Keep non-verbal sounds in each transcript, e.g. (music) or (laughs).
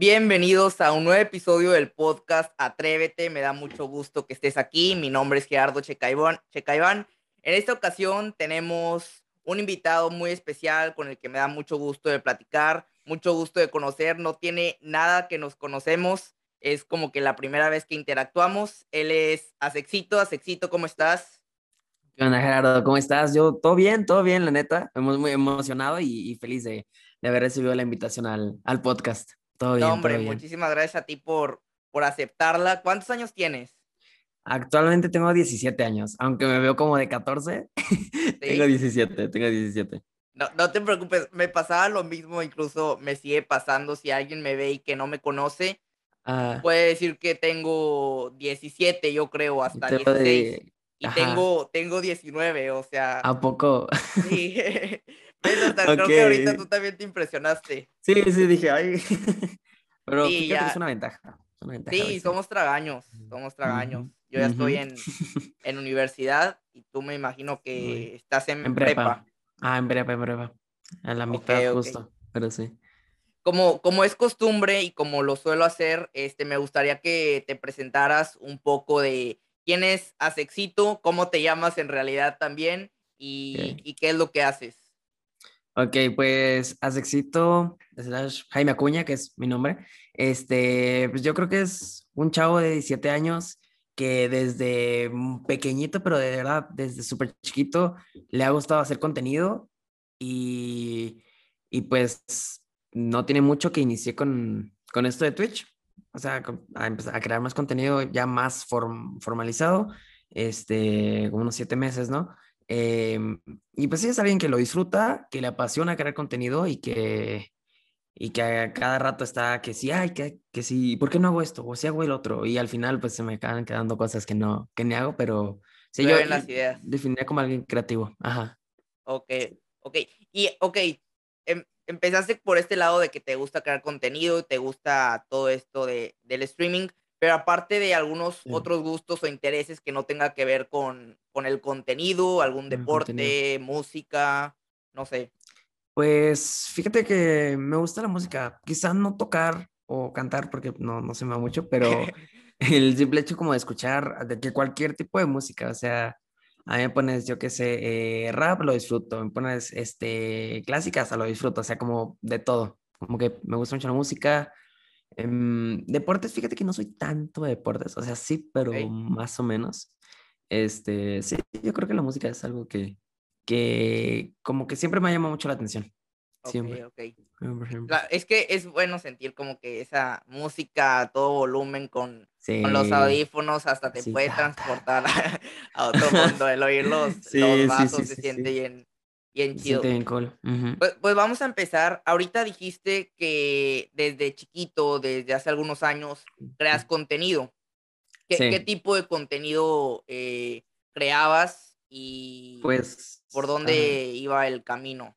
Bienvenidos a un nuevo episodio del podcast Atrévete. Me da mucho gusto que estés aquí. Mi nombre es Gerardo Checaibán. En esta ocasión tenemos un invitado muy especial con el que me da mucho gusto de platicar, mucho gusto de conocer. No tiene nada que nos conocemos. Es como que la primera vez que interactuamos. Él es Asexito. Asexito, ¿cómo estás? ¿Qué onda, Gerardo? ¿Cómo estás? Yo, todo bien, todo bien, la neta. Hemos muy emocionado y, feliz de, haber recibido la invitación al podcast. Todo bien. No, hombre, bien. muchísimas gracias a ti por, por aceptarla. ¿Cuántos años tienes? Actualmente tengo 17 años, aunque me veo como de 14. (laughs) tengo 17, tengo 17. No, no te preocupes, me pasaba lo mismo, incluso me sigue pasando si alguien me ve y que no me conoce. Ah. puede decir que tengo 17, yo creo, hasta 16. Y tengo, tengo 19, o sea. ¿A poco? (laughs) Sí. (laughs) creo que ahorita tú también te impresionaste. Sí, sí, dije, ay. (laughs) Pero sí, es una ventaja. sí, somos tragaños, somos tragaños. Yo ya estoy en, en, universidad y tú me imagino que estás en, prepa. Ah, en prepa, en prepa. A la mitad justo, pero sí. Como, como es costumbre y como lo suelo hacer, este, me gustaría que te presentaras un poco de quién es Asexito, cómo te llamas en realidad también y, y qué es lo que haces. Ok, pues Asexito, Jaime Acuña, que es mi nombre. Este, pues yo creo que es un chavo de 17 años que desde pequeñito, pero de verdad, desde súper chiquito, le ha gustado hacer contenido y, y pues no tiene mucho que inicié con, con esto de Twitch. O sea, a empezar a crear más contenido ya más formalizado, este, como unos siete meses, ¿no? Em, y pues sí es alguien que lo disfruta, que le apasiona crear contenido y que, y que a cada rato está que sí, ay, que, que sí, ¿por qué no hago esto? O si hago el otro. Y al final pues se me acaban quedando cosas que no, que ni hago, pero sí, yo las ideas. definiría como alguien creativo. Ajá. Ok, ok. Y, ok, em, empezaste por este lado de que te gusta crear contenido, te gusta todo esto de, del streaming, pero aparte de algunos otros gustos o intereses que no tenga que ver con, con el contenido, algún deporte, música, no sé. Pues fíjate que me gusta la música, quizás no tocar o cantar porque no, no se me va mucho, pero (laughs) el simple hecho como de escuchar de que cualquier tipo de música, o sea, a mí me pones, yo qué sé, eh, rap, lo disfruto, me pones este, clásicas, lo disfruto, o sea, como de todo, como que me gusta mucho la música. Em, deportes, fíjate que no soy tanto de deportes, o sea, sí, pero más o menos. Este, sí, yo creo que la música es algo que, que como que siempre me ha llamado mucho la atención. Siempre. Okay, es que es bueno sentir como que esa música a todo volumen con, con los audífonos hasta te puede transportar a, otro mundo. El oír los, los vasos se siente bien, bien chido. bien cool. pues, pues, vamos a empezar. Ahorita dijiste que desde chiquito, desde hace algunos años, creas contenido. ¿Qué, ¿qué tipo de contenido eh, creabas? y pues por dónde iba el camino.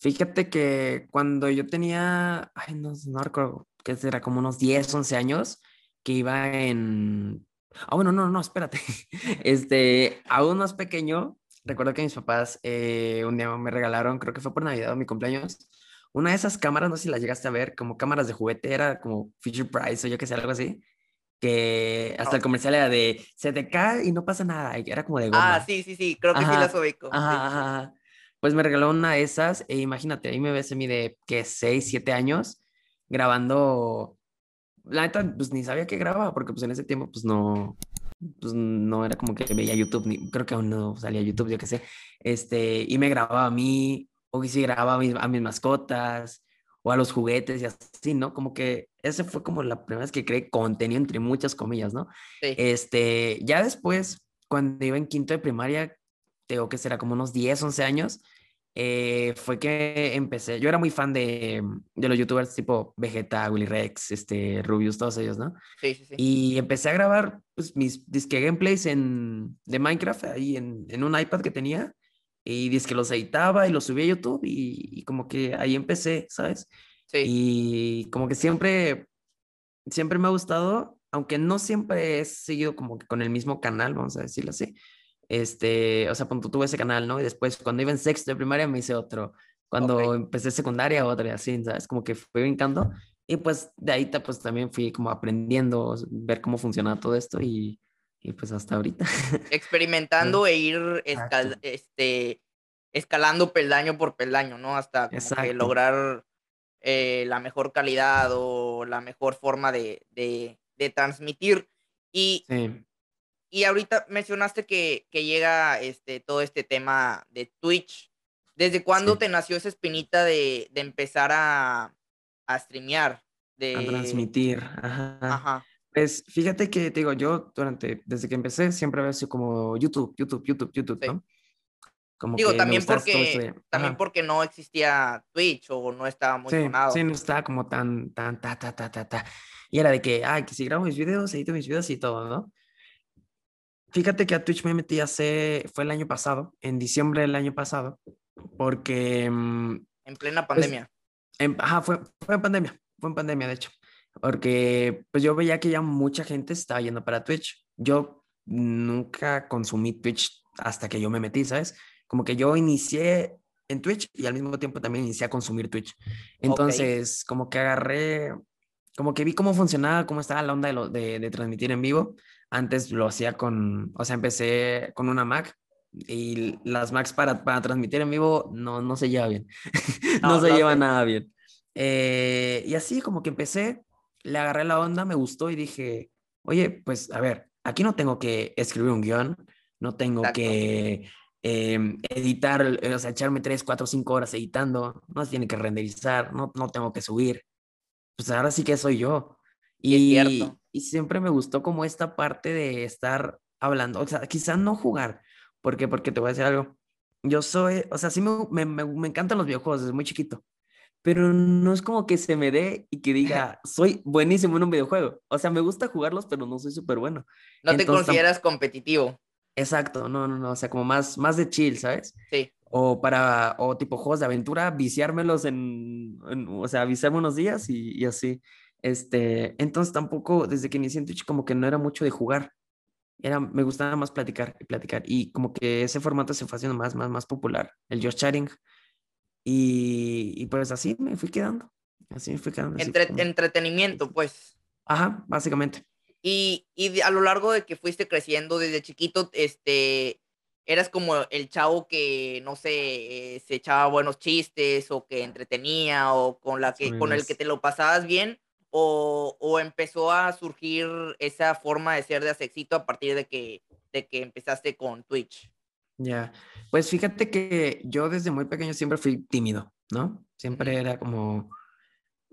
Fíjate que cuando yo tenía, ay, no, no recuerdo, que era como unos 10, 11 años, que iba en... Ah, bueno, no, no, espérate. (laughs) Este, aún más pequeño, recuerdo que mis papás eh, un día me regalaron, creo que fue por Navidad o mi cumpleaños, una de esas cámaras, no sé si las llegaste a ver, como cámaras de juguete, era como Fisher Price o yo que sé, algo así que hasta el comercial era de se te cae y no pasa nada, era como de goma. Ah, sí, sí, sí, creo que sí las ubico. Pues me regaló una de esas e imagínate, ahí me ves a mí de que 6, 7 años grabando, la neta, pues ni sabía que grababa, porque pues en ese tiempo pues no, pues no era como que veía YouTube, ni, creo que aún no salía YouTube, yo qué sé, este, y me grababa a mí, o si grababa a mis, a mis mascotas, o a los juguetes y así, ¿no? Como que ese fue como la primera vez que creé contenido entre muchas comillas, ¿no? Sí. Este, ya después, cuando iba en quinto de primaria, tengo que será como unos 10, 11 años, eh, fue que empecé, yo era muy fan de, de, los youtubers tipo Vegeta, Willy Rex, este, Rubius, todos ellos, ¿no? Sí, sí, sí. Y empecé a grabar pues, mis disque gameplays en, de Minecraft ahí en, en un iPad que tenía y dice que los editaba y los subía a YouTube y, como que ahí empecé, ¿sabes? Sí. Y como que siempre, siempre me ha gustado, aunque no siempre he seguido como que con el mismo canal, vamos a decirlo así. Este, o sea, cuando tuve ese canal, ¿no? Y después cuando iba en sexto de primaria me hice otro. Cuando empecé secundaria, otro y así, ¿sabes? Como que fue brincando. y pues de ahí pues también fui como aprendiendo, ver cómo funciona todo esto y, y pues hasta ahorita. (laughs) Experimentando e ir este, escalando peldaño por peldaño, ¿no? Hasta lograr eh, la mejor calidad o la mejor forma de, de, de transmitir. Y, y ahorita mencionaste que, que, llega este, todo este tema de Twitch. ¿Desde cuándo te nació esa espinita de, de empezar a, a streamear? De... A transmitir. Ajá. Ajá. Pues fíjate que te digo, yo durante, desde que empecé, siempre había sido como YouTube, YouTube, YouTube, YouTube, ¿no? Como Digo, también porque, también porque no existía Twitch o no estaba muy sí, sonado. Sí, no estaba como tan, tan, ta, ta, ta, ta, ta. Y era de que, ay, que si grabo mis videos, edito mis videos y todo, ¿no? Fíjate que a Twitch me metí hace, fue el año pasado, en diciembre del año pasado, porque... Mm, en plena pues, pandemia. ajá, fue, fue en pandemia, fue en pandemia, de hecho. Porque pues yo veía que ya mucha gente estaba yendo para Twitch. Yo nunca consumí Twitch hasta que yo me metí, ¿sabes? como que yo inicié en Twitch y al mismo tiempo también inicié a consumir Twitch. Entonces, como que agarré, como que vi cómo funcionaba, cómo estaba la onda de, lo, de, de, transmitir en vivo. Antes lo hacía con, o sea, empecé con una Mac y las Macs para, para transmitir en vivo no, no se lleva bien. (laughs) no, se lleva nada bien. Eh, y así como que empecé, le agarré la onda, me gustó y dije, oye, pues a ver, aquí no tengo que escribir un guion, no tengo que Em, editar, o sea, echarme 3, 4, 5 horas editando, no se tiene que renderizar, no, no tengo que subir. Pues ahora sí que soy yo. Y, y, siempre me gustó como esta parte de estar hablando, o sea, quizás no jugar, porque porque te voy a decir algo. Yo soy, o sea, sí me, me, me encantan los videojuegos desde muy chiquito, pero no es como que se me dé y que (laughs) diga, soy buenísimo en un videojuego. O sea, me gusta jugarlos, pero no soy súper bueno. No te consideras competitivo. Exacto, no, no, no, o sea, como más, más de chill, ¿sabes? Sí. O para, o tipo juegos de aventura, viciármelos en, o sea, viciarme unos días y, y, así. Este, entonces tampoco, desde que inicié en Twitch, como que no era mucho de jugar. Era, me gustaba más platicar y platicar. Y como que ese formato se fue haciendo más, más, más popular, el Just Chatting. Y, y pues así me fui quedando. Así me fui quedando. Entretenimiento, pues. Ajá, básicamente. Y, y a lo largo de que fuiste creciendo desde chiquito, este, eras como el chavo que, no sé, se echaba buenos chistes o que entretenía o con, la que, con el que te lo pasabas bien o, o, empezó a surgir esa forma de ser de Asexito a partir de que, de que empezaste con Twitch. Ya, pues fíjate que yo desde muy pequeño siempre fui tímido, ¿no? Siempre era como,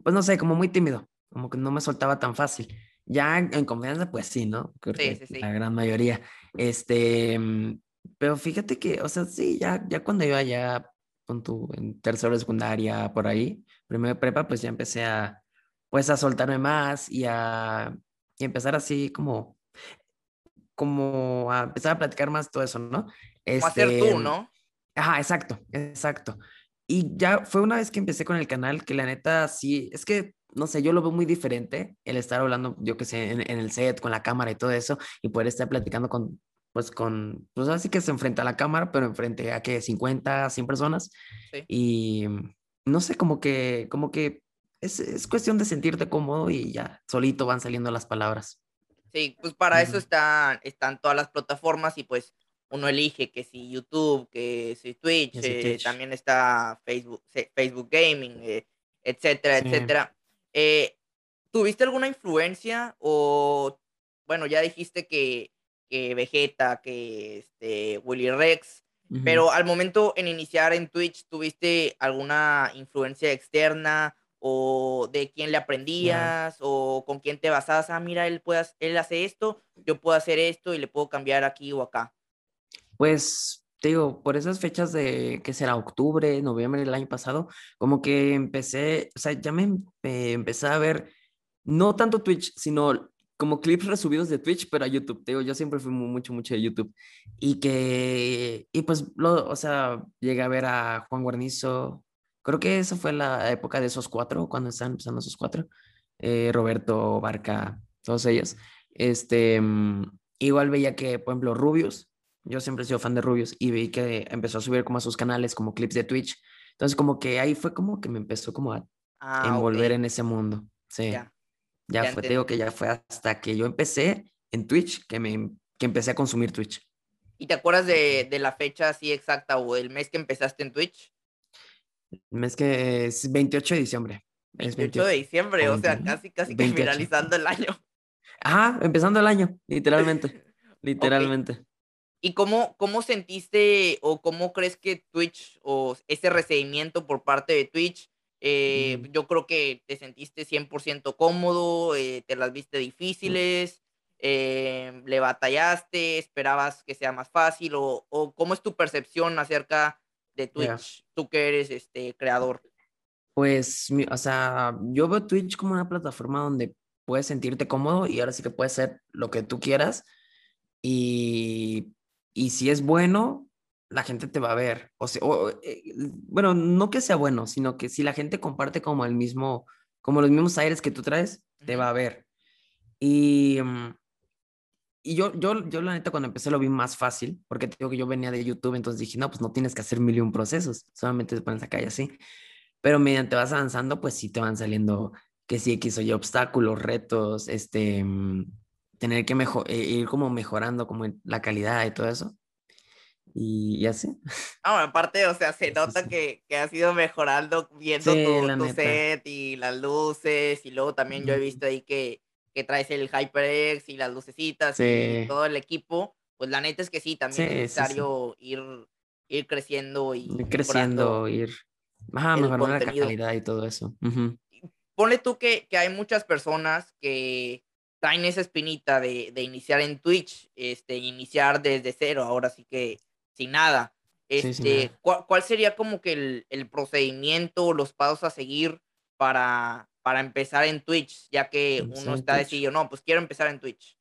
pues no sé, como muy tímido, como que no me soltaba tan fácil. Ya en confianza, pues sí, ¿no? Creo sí, sí, sí. La gran mayoría. Este, mm, pero fíjate que, o sea, sí, ya, ya cuando iba ya con tu, en tercero de secundaria, por ahí, primero de prepa, pues ya empecé a, pues a soltarme más y a, y empezar así como, como a empezar a platicar más todo eso, ¿no? Este, hacer tú, ¿no? Ajá, exacto, exacto. Y ya fue una vez que empecé con el canal que la neta sí, es que no sé, yo lo veo muy diferente el estar hablando, yo que sé, en, el set, con la cámara y todo eso, y poder estar platicando con, pues con, pues así que se enfrenta a la cámara, pero enfrente a que 50, 100 personas. Y no sé, como que, como que es, es, cuestión de sentirte cómodo y ya, solito van saliendo las palabras. Sí, pues para eso están, están todas las plataformas y pues uno elige que si YouTube, que si Twitch, eh, también está Facebook, Facebook Gaming, eh, etcétera, etcétera. Eh, ¿Tuviste alguna influencia o, bueno, ya dijiste que, que Vegeta, que este, Willy Rex, pero al momento en iniciar en Twitch, ¿tuviste alguna influencia externa o de quién le aprendías o con quién te basabas? Ah, mira, él, puede, él hace esto, yo puedo hacer esto y le puedo cambiar aquí o acá. Pues te digo, por esas fechas de que será octubre, noviembre del año pasado, como que empecé, o sea, ya me empecé a ver, no tanto Twitch, sino como clips resubidos de Twitch, pero a YouTube. Te digo, yo siempre fui mucho, mucho de YouTube. Y que, y pues, lo, o sea, llegué a ver a Juan Guarnizo. Creo que esa fue la época de esos cuatro, cuando estaban empezando esos cuatro. Eh, Roberto, Barca, todos ellos. Este, mm, igual veía que, por ejemplo, Rubius, yo siempre he sido fan de Rubius y vi que empezó a subir como a sus canales, como clips de Twitch. Entonces, como que ahí fue como que me empezó como a ah, envolver en ese mundo. Sí. Ya, ya, fue, te digo que ya fue hasta que yo empecé en Twitch que, me, que empecé a consumir Twitch. ¿Y te acuerdas de, de la fecha así exacta o el mes que empezaste en Twitch? El mes que es 28 de diciembre. 28 de diciembre, o sea, casi, casi que finalizando el año. Ajá, empezando el año, literalmente. (laughs) literalmente. ¿Y cómo, cómo sentiste o cómo crees que Twitch o ese recibimiento por parte de Twitch, eh, yo creo que te sentiste 100% cómodo, eh, te las viste difíciles, eh, le batallaste, esperabas que sea más fácil o, o cómo es tu percepción acerca de Twitch, tú que eres este creador? Pues, o sea, yo veo Twitch como una plataforma donde puedes sentirte cómodo y ahora sí que puedes hacer lo que tú quieras. Y, y si es bueno, la gente te va a ver. O sea, eh, bueno, no que sea bueno, sino que si la gente comparte como el mismo, como los mismos aires que tú traes, te va a ver. Y, mm, y yo, yo, yo la neta cuando empecé lo vi más fácil, porque te digo que yo venía de YouTube, entonces dije, no, pues no tienes que hacer mil y un procesos, solamente te pones acá y así. Pero mediante vas avanzando, pues sí te van saliendo que sí, X o Y obstáculos, retos, este, mm, tener que mejor, eh, ir como mejorando como la calidad y todo eso. Y, así. (laughs) Ah, aparte, o sea, se nota que, que has ido mejorando viendo tu, set y las luces. Y luego también yo he visto ahí que, que traes el HyperX y las lucecitas y todo el equipo, pues la neta es que sí, también es necesario ir, ir creciendo y ir creciendo, ir mejorando la calidad y todo eso. Ponle tú que, que, hay muchas personas que traen esa espinita de, de, iniciar en Twitch, este, iniciar desde cero, ahora sí que sin nada. Este, ¿cuál, ¿cuál, sería como que el, el procedimiento, los pasos a seguir para, para empezar en Twitch, ya que uno está decidido, no, pues quiero empezar en Twitch.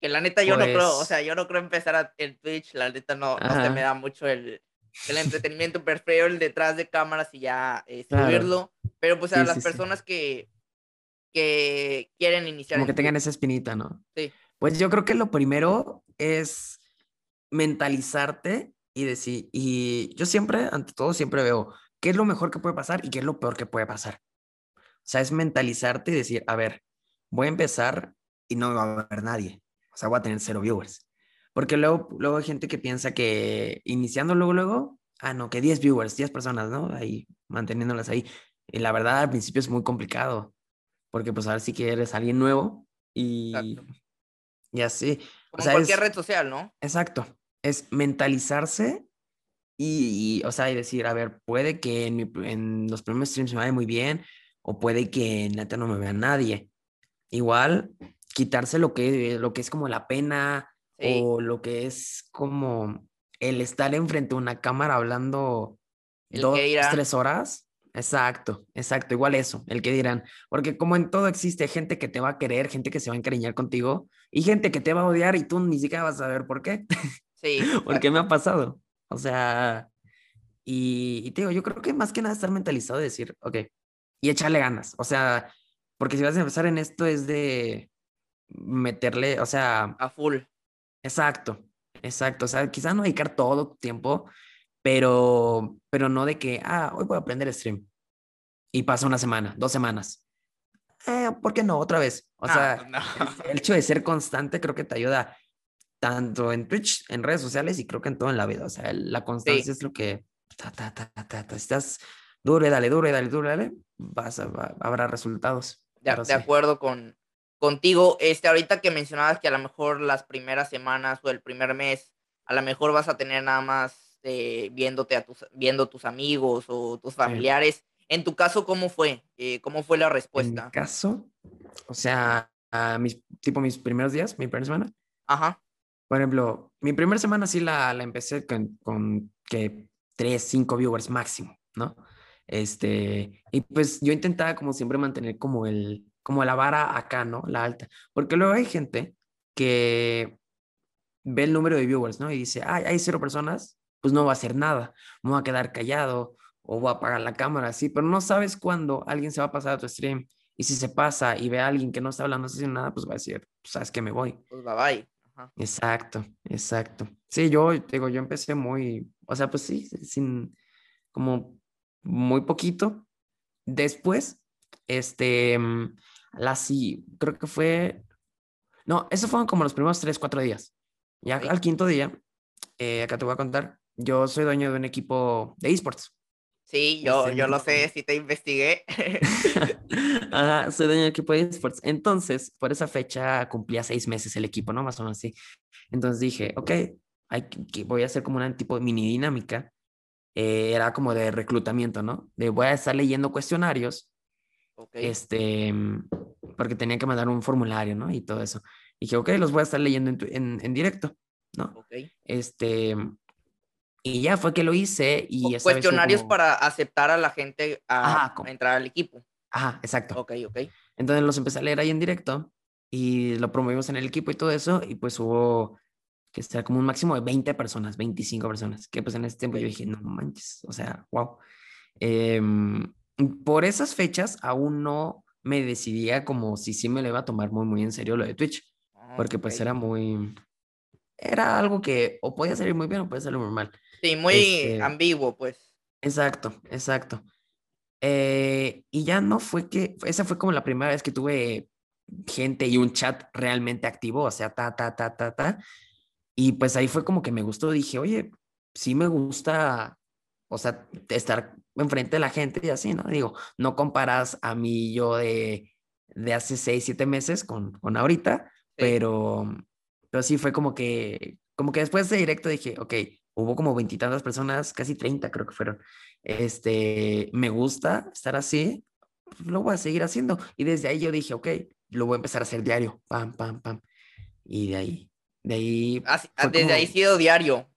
Que la neta yo no creo, o pues sea, yo no creo empezar en Twitch, la neta no, no se me da mucho el, el entretenimiento, prefiero el detrás de cámaras y ya eh, subirlo, pero pues a las personas que, que quieren iniciar. Como que tengan esa espinita, ¿no? Sí. Pues yo creo que lo primero es mentalizarte y decir, y yo siempre, ante todo, siempre veo qué es lo mejor que puede pasar y qué es lo peor que puede pasar. O sea, es mentalizarte y decir, a ver, voy a empezar y no va a haber nadie. O sea, voy a tener cero viewers. Porque luego, luego hay gente que piensa que iniciando luego, luego, ah, no, que 10 viewers, 10 personas, ¿no? Ahí, manteniéndolas ahí. Y la verdad, al principio es muy complicado. Porque pues a ver si que eres alguien nuevo y, y así. Como o sea, cualquier red social, ¿no? Exacto. Es mentalizarse y, o sea, y decir, a ver, puede que en, en los primeros streams me vaya muy bien, o puede que neta no me vea nadie. Igual, quitarse lo que, lo que es como la pena o lo que es como el estar enfrente de una cámara hablando dos, tres horas. Exacto, exacto, igual eso, el que dirán, porque como en todo existe gente que te va a querer, gente que se va a encariñar contigo y gente que te va a odiar y tú ni siquiera vas a saber por qué. Sí. (laughs) porque me ha pasado. O sea, y, y, te digo, yo creo que más que nada estar mentalizado y decir, ok, y echarle ganas. O sea, porque si vas a empezar en esto es de meterle, o sea... A full. Exacto, exacto. O sea, quizás no dedicar todo tu tiempo, pero, pero no de que, ah, hoy voy a aprender stream. Y pasa una semana, dos semanas. Eh, ¿Por qué no? Otra vez. O sea, El, hecho de ser constante creo que te ayuda tanto en Twitch, en redes sociales y creo que en todo en la vida. O sea, la constancia es lo que... Ta, ta, ta, estás duro, dale, duro, dale, duro, dale, vas a, habrá resultados. De, de acuerdo con, contigo. Este, ahorita que mencionabas que a lo mejor las primeras semanas o el primer mes, a lo mejor vas a tener nada más eh, viéndote a tus, viendo tus amigos o tus familiares. En tu caso, ¿cómo fue? Eh, ¿Cómo fue la respuesta? En mi caso, o sea, a mis, tipo mis primeros días, mi primera semana. Ajá. Por ejemplo, mi primera semana sí la, la empecé con, con que tres, cinco viewers máximo, ¿no? Este, y pues yo intentaba como siempre mantener como el, como la vara acá, ¿no? La alta. Porque luego hay gente que ve el número de viewers, ¿no? Y dice, ay, hay cero personas, pues no va a hacer nada, me voy a quedar callado o voy a apagar la cámara, sí, pero no sabes cuándo alguien se va a pasar a tu stream. Y si se pasa y ve a alguien que no está hablando, no nada, pues va a decir, pues sabes que me voy. Pues bye bye. Exacto, exacto. Sí, yo digo, yo empecé muy, o sea, pues sí, sin, como muy poquito. Después este, mm, la sí, creo que fue, no, esos fueron como los primeros tres, cuatro días. Ya al quinto día, eh, acá te voy a contar, yo soy dueño de un equipo de esports. Sí, yo, yo lo sé, sí te investigué. (laughs) (laughs) Ajá, soy dueño del equipo de esports. Entonces, por esa fecha cumplía seis meses el equipo, ¿no? Más o menos así. Entonces dije, ok, hay que, voy a hacer como una tipo de mini dinámica. Eh, era como de reclutamiento, ¿no? De voy a estar leyendo cuestionarios, Ok, este, mm, porque tenía que mandar un formulario, ¿no? Y todo eso. dije, ok, los voy a estar leyendo en, tu- en, en directo, ¿no? ok. Este, y ya fue que lo hice y Cuestionarios como- para aceptar a la gente a, Ajá, a entrar al equipo. Ajá, exacto. Ok, ok. Entonces los empecé a leer ahí en directo y lo promovimos en el equipo y todo eso. Y pues hubo que sea como un máximo de 20 personas, 25 personas, que pues en ese tiempo yo dije, no manches, o sea, wow. por esas fechas aún no me decidía como si sí me lo iba a tomar muy, muy en serio lo de Twitch, Ah, porque pues era muy, era algo que o podía salir muy bien o podía salir muy mal. Sí, muy este- ambiguo, pues. Exacto, exacto. Eh, y ya no fue que, esa fue como la primera vez que tuve gente y un chat realmente activo, o sea, ta, ta, ta, ta, ta. Y pues ahí fue como que me gustó, dije, oye, sí me gusta, o sea, estar enfrente de la gente y así, ¿no? Digo, no comparas a mí yo de, de hace seis, siete meses con, con ahorita, pero, pero sí fue como que, como que después de directo dije, ok, hubo como veintitantas personas, casi 30 creo que fueron. Este, me gusta estar así, lo voy a seguir haciendo. Y desde ahí yo dije, ok, lo voy a empezar a hacer diario, pam, pam, pam. Y de ahí, de ahí, Así- fue desde ahí como- ha sido diario.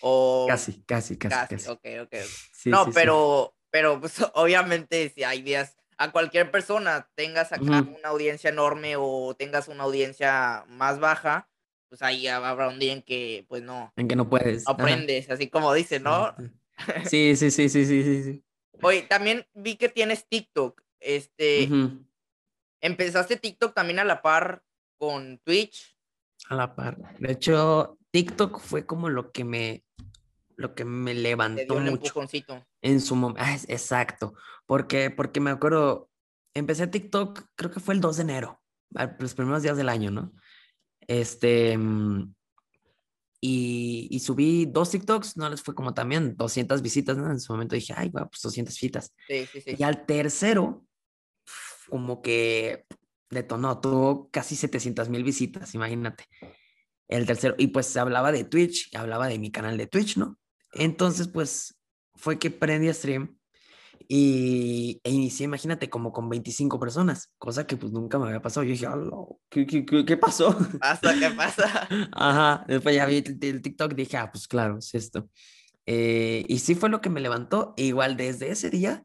O casi, casi, casi, casi, casi. ok, ok. Sí, no, sí, sí. pero, pero pues (laughs) obviamente si hay días, a cualquier persona tengas acá Ujú. una audiencia enorme o tengas una audiencia más baja, pues ahí habrá un día en que pues no, En que no puedes. aprendes, así como dice, ¿no? Sí, sí, sí, sí, sí, sí, sí. Oye, también vi que tienes TikTok. Este. ¿empezaste TikTok también a la par con Twitch? A la par. De hecho, TikTok fue como lo que me, lo que me levantó un mucho. empujoncito. En su momento, exacto, porque, porque me acuerdo, empecé TikTok, creo que fue el 2 de enero, los primeros días del año, ¿no? Este, mm, y, y subí dos TikToks, no les fue como también 200 visitas, ¿no? En su momento dije, ay, pues 200 visitas. Sí, sí, sí. Y al tercero, como que detonó, tuvo casi 700 mil visitas, imagínate. El tercero, y pues se hablaba de Twitch, hablaba de mi canal de Twitch, ¿no? Entonces, pues fue que prendí a stream y e inicié, imagínate, como con 25 personas, cosa que pues nunca me había pasado. Yo dije, "Ala, ¿qué, qué, qué, qué pasó? (laughs) Pasa, ¿qué pasa? (laughs) Ajá, después ya vi el, el TikTok y dije, ah, pues claro, es esto. Eh, y sí fue lo que me levantó. E igual desde ese día,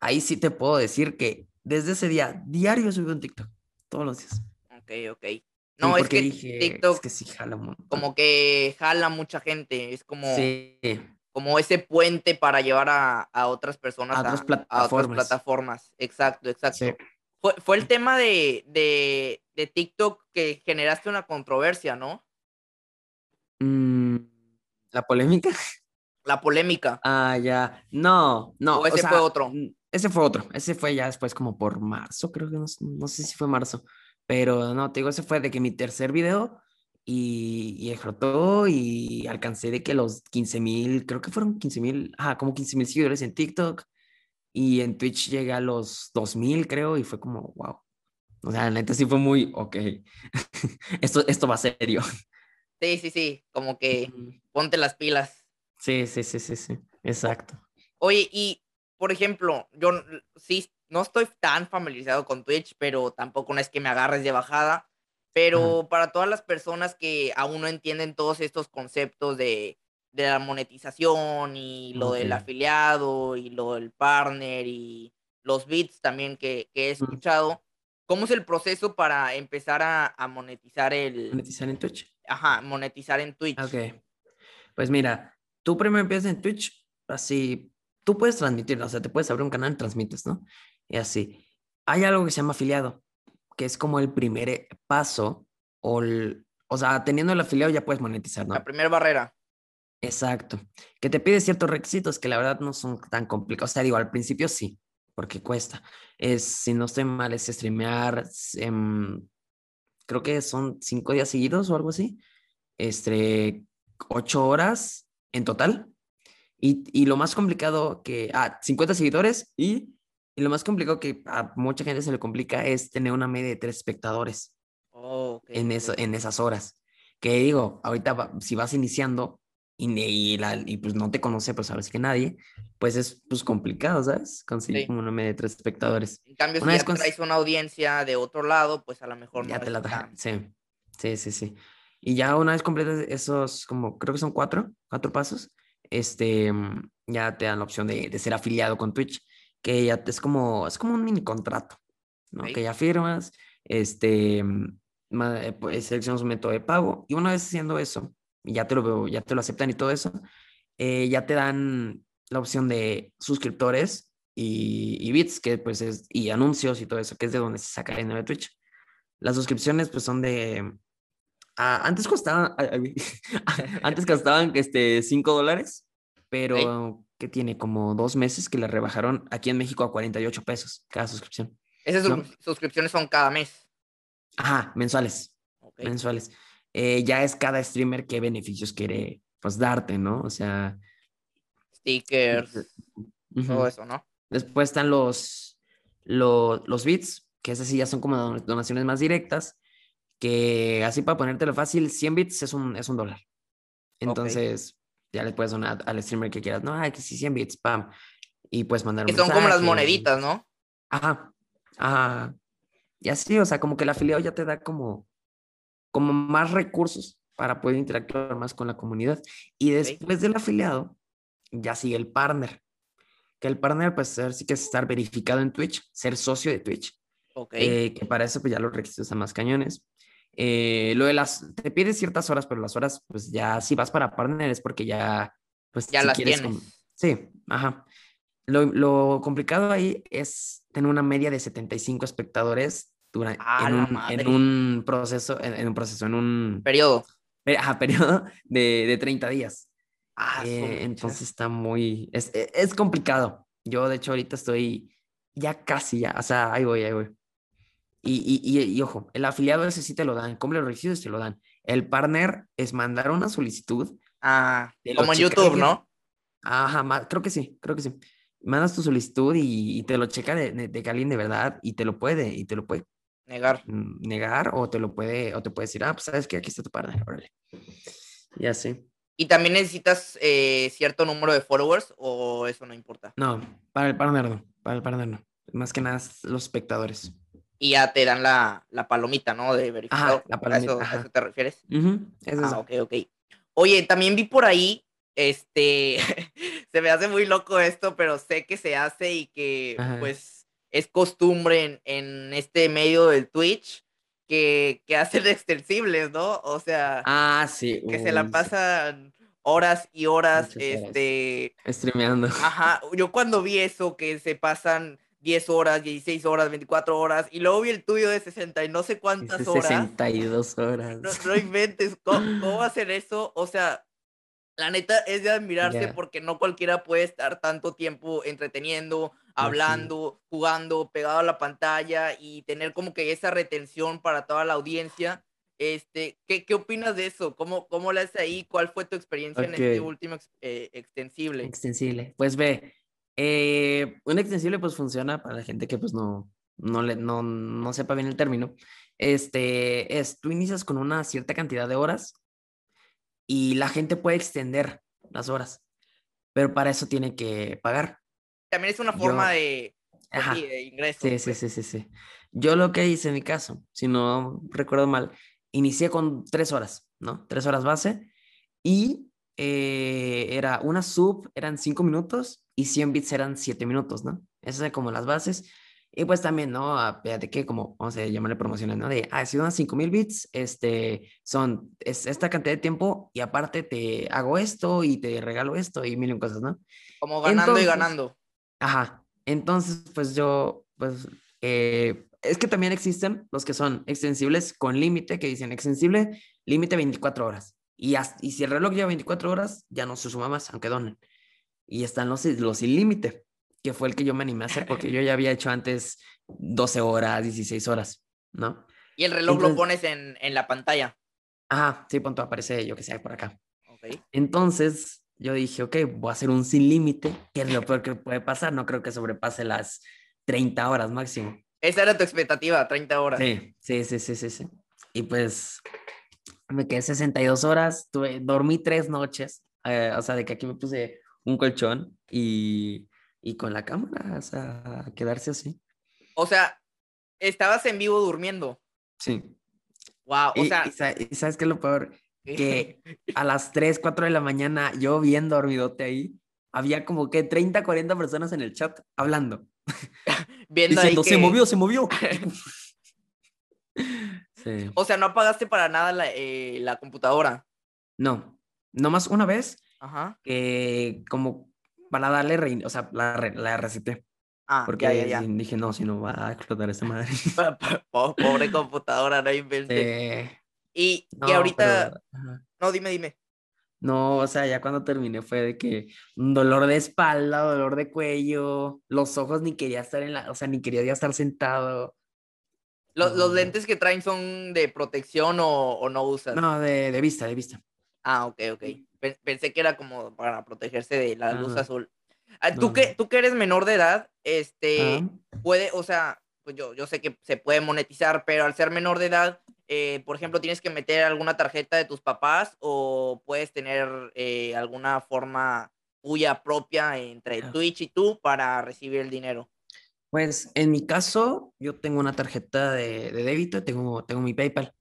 ahí sí te puedo decir que desde ese día, diario subí un TikTok, todos los días. Ok, ok. Sí, No, es que dije, TikTok es que sí jala un como que jala mucha gente. Es como, Sí, como ese puente para llevar a, a otras personas A a, otras a otras plataformas. Exacto, exacto. sí. Fue, fue el tema de, de, de TikTok que generaste una controversia, ¿no? Mm, ¿La polémica? (laughs) La polémica. Ah, ya. No, no. ¿O ese fue otro? Ese fue otro. Ese fue ya después como por marzo, creo que no, no sé si fue marzo. Pero no, te digo, ese fue de que mi tercer video y, y explotó y alcancé de que los 15 mil, creo que fueron 15 mil, ah, como 15 mil seguidores en TikTok y en Twitch llegué a los 2 mil, creo, y fue como, wow. O sea, la neta sí fue muy, ok, (laughs) esto, esto va serio. Sí, sí, sí. Como que ponte las pilas. Sí, sí, sí, sí, sí, exacto. Oye, y por ejemplo, yo sí no estoy tan familiarizado con Twitch, pero tampoco no es que me agarres de bajada. Pero para todas las personas que aún no entienden todos estos conceptos de, de la monetización y lo del Ok. afiliado y lo del partner y los bits también que, que he escuchado, ¿cómo es el proceso para empezar a, a monetizar el, Monetizar en Twitch. ajá, monetizar en Twitch? Ok. Pues mira, tú primero empiezas en Twitch, así, tú puedes transmitir, o sea, te puedes abrir un canal y transmites, ¿no? Y así. Hay algo que se llama afiliado, que es como el primer eh, paso, o, el- o sea, teniendo el afiliado ya puedes monetizar, ¿no? La primera barrera. Exacto. Que te pide ciertos requisitos que la verdad no son tan complicados. O sea, digo, al principio sí, porque cuesta. Es, si no estoy mal, es streamear, em, creo que son cinco días seguidos o algo así, este, ocho horas en total. Y, y lo más complicado que, ah, 50 seguidores y, y, lo más complicado que a mucha gente se le complica es tener una media de tres espectadores oh, okay, en, eso, en esas horas. Que digo, ahorita si vas iniciando, y, y, pues no te conoce, pues sabes que nadie, pues es pues complicado, ¿sabes? Conseguir como una media de tres espectadores. En cambio, una si ya traes una audiencia de otro lado, pues a lo mejor ya te la traes. Sí, sí, sí, sí. Y ya una vez completas esos, como creo que son cuatro, cuatro pasos, este, ya te dan la opción de, de ser afiliado con Twitch, que ya es como, es como un mini contrato, ¿no? Que ya firmas, este, eh, pues, seleccionas un método de pago, y una vez haciendo eso, ya te lo ya te lo aceptan y todo eso, eh, ya te dan la opción de suscriptores y, y, bits, que pues es, y anuncios y todo eso, que es de donde se saca el dinero de Twitch. Las suscripciones pues son de, ah, antes costaban, (laughs) antes (laughs) costaban este, 5 dólares, pero que tiene como dos meses que le rebajaron aquí en México a 48 pesos cada suscripción. Esas suscripciones son cada mes. Ajá, mensuales. Mensuales. Eh, ya es cada streamer qué beneficios quiere pues darte, ¿no? O sea... Stickers, todo eso, ¿no? Después están los, los, los bits, que esas sí ya son como donaciones más directas, que así para ponértelo fácil, 100 bits es un, es un dólar. Entonces, ya le puedes donar al streamer que quieras, no, hay que sí, 100 bits, pam. Y puedes mandar un Que son como las moneditas, ¿no? Ajá, ajá. Y así, o sea, como que el afiliado ya te da como como más recursos para poder interactuar más con la comunidad. Y después del afiliado, ya sigue el partner. Que el partner, pues, sí que es estar verificado en Twitch, ser socio de Twitch. Ok. Eh, que para eso, pues, ya los requisitos están más cañones. Eh, lo de las, te pides ciertas horas, pero las horas, pues, ya si vas para partner es porque ya, pues, ya las tienes. Sí, ajá. Lo, lo, complicado ahí es tener una media de 75 espectadores en, un, proceso, en, un proceso, en un periodo. Ajá, periodo de, de 30 días. Ah, eh, entonces está muy, es, es, complicado. Yo de hecho ahorita estoy ya casi ya, o sea, ahí voy, ahí voy. Y, y, y, ojo, el afiliado ese sí te lo dan, cumple los requisitos te lo dan. El partner es mandar una solicitud. Ah, como en YouTube, ¿no? Ajá, creo que sí, creo que sí. Mandas tu solicitud y, te lo checa de, de, de, alguien de verdad y te lo puede, y te lo puede Negar. Mm, negar o te lo puede, o te puede decir, ah, pues sabes que aquí está tu partner, órale. Y así. ¿Y también necesitas eh, cierto número de followers o eso no importa? No, para el partner no, para el partner no. Más que nada los espectadores. Y ya te dan la, la palomita, ¿no? De verificado. la palomita. ¿A eso, te refieres? eso ah, ok, ok. Oye, también vi por ahí, este, (laughs) se me hace muy loco esto, pero sé que se hace y que, pues, es costumbre en, este medio del Twitch que, que hacen (laughs) extensibles, ¿no? O sea, ah, sí. que se la pasan horas y horas, este... Streameando. Ajá, yo cuando vi eso, que se pasan 10 horas, 16 horas, 24 horas, y luego vi el tuyo de 60 y no sé cuántas horas. 62 horas. No, no inventes, ¿cómo, ¿cómo hacer eso? O sea, la neta es de admirarse porque no cualquiera puede estar tanto tiempo entreteniendo, hablando, jugando, pegado a la pantalla y tener como que esa retención para toda la audiencia. Este, ¿qué, qué opinas de eso? ¿Cómo, cómo le haces ahí? ¿Cuál fue tu experiencia en este último eh, extensible? Extensible. Pues ve, eh, un extensible pues funciona para la gente que pues no, no, le, no, no sepa bien el término. Este, es, tú inicias con una cierta cantidad de horas y la gente puede extender las horas, pero para eso tiene que pagar. También es una forma de, pues de ingreso. Sí, sí, pues. sí, sí, sí. Yo lo que hice en mi caso, si no recuerdo mal, inicié con tres horas, ¿no? Tres horas base y eh, era una sub, eran cinco minutos y 100 bits eran siete minutos, ¿no? Esas eran como las bases. Y pues también, ¿no? Fíjate que como, vamos a llamarle promociones, ¿no? De, ah, si unas 5000 bits, este, son es esta cantidad de tiempo y aparte te hago esto y te regalo esto y mil cosas, ¿no? Como ganando y ganando. Ajá. Entonces, pues yo, pues, eh, es que también existen los que son extensibles con límite, que dicen extensible, límite 24 horas. Y, y si el reloj lleva 24 horas, ya no se suma más, aunque donen. Y están los, los sin límite que fue el que yo me animé a hacer, porque yo ya había hecho antes 12 horas, 16 horas, ¿no? Y el reloj lo Entonces- pones en, en la pantalla. Ajá, sí, punto, aparece, yo que sé, por acá. Ok. Entonces, yo dije, ok, voy a hacer un sin límite, que es lo peor que puede pasar, no creo que sobrepase las 30 horas máximo. Esa era tu expectativa, 30 horas. Sí, sí, sí, sí, sí, sí. Y pues me quedé 62 horas, tuve, dormí tres noches, eh, o sea, de que aquí me puse un colchón y, y con la cámara, o sea, a quedarse así. O sea, estabas en vivo durmiendo. Sí. Wow, o Y, sea, y sa- y ¿sabes qué es lo peor? Que (laughs) a las 3, 4 de la mañana, yo bien dormidote ahí, había como que 30, 40 personas en el chat hablando. (laughs) viendo ahí Diciendo, que... se movió, se movió. (laughs) sí. O sea, no apagaste para nada la, eh, la computadora. No, nomás una vez Ajá. que como para darle rein, o sea, la, re- la reseté. Ah, Porque ya, ya, ya. sí, dije, no, si no va a explotar esta madre. (laughs) Po- Pobre computadora, no inventes. Eh, Y, y ahorita, pero, no, dime, dime. No, o sea, ya cuando terminé fue de que un dolor de espalda, dolor de cuello, los ojos ni quería estar en la, o sea, ni quería ya estar sentado. Lo- ¿Los No. lentes que traen son de protección o, o no usas? No, de, de vista, de vista. Ah, ok, ok. Pe- Pensé que era como para protegerse de la luz Ah, azul. Ah, tú, no, que, tú que eres menor de edad, este, Ah, puede, o sea, pues yo, yo sé que se puede monetizar, pero al ser menor de edad, eh, por ejemplo, tienes que meter alguna tarjeta de tus papás o puedes tener eh, alguna forma tuya propia entre Ah. Twitch y tú para recibir el dinero. Pues en mi caso, yo tengo una tarjeta de, de débito, tengo, tengo mi PayPal.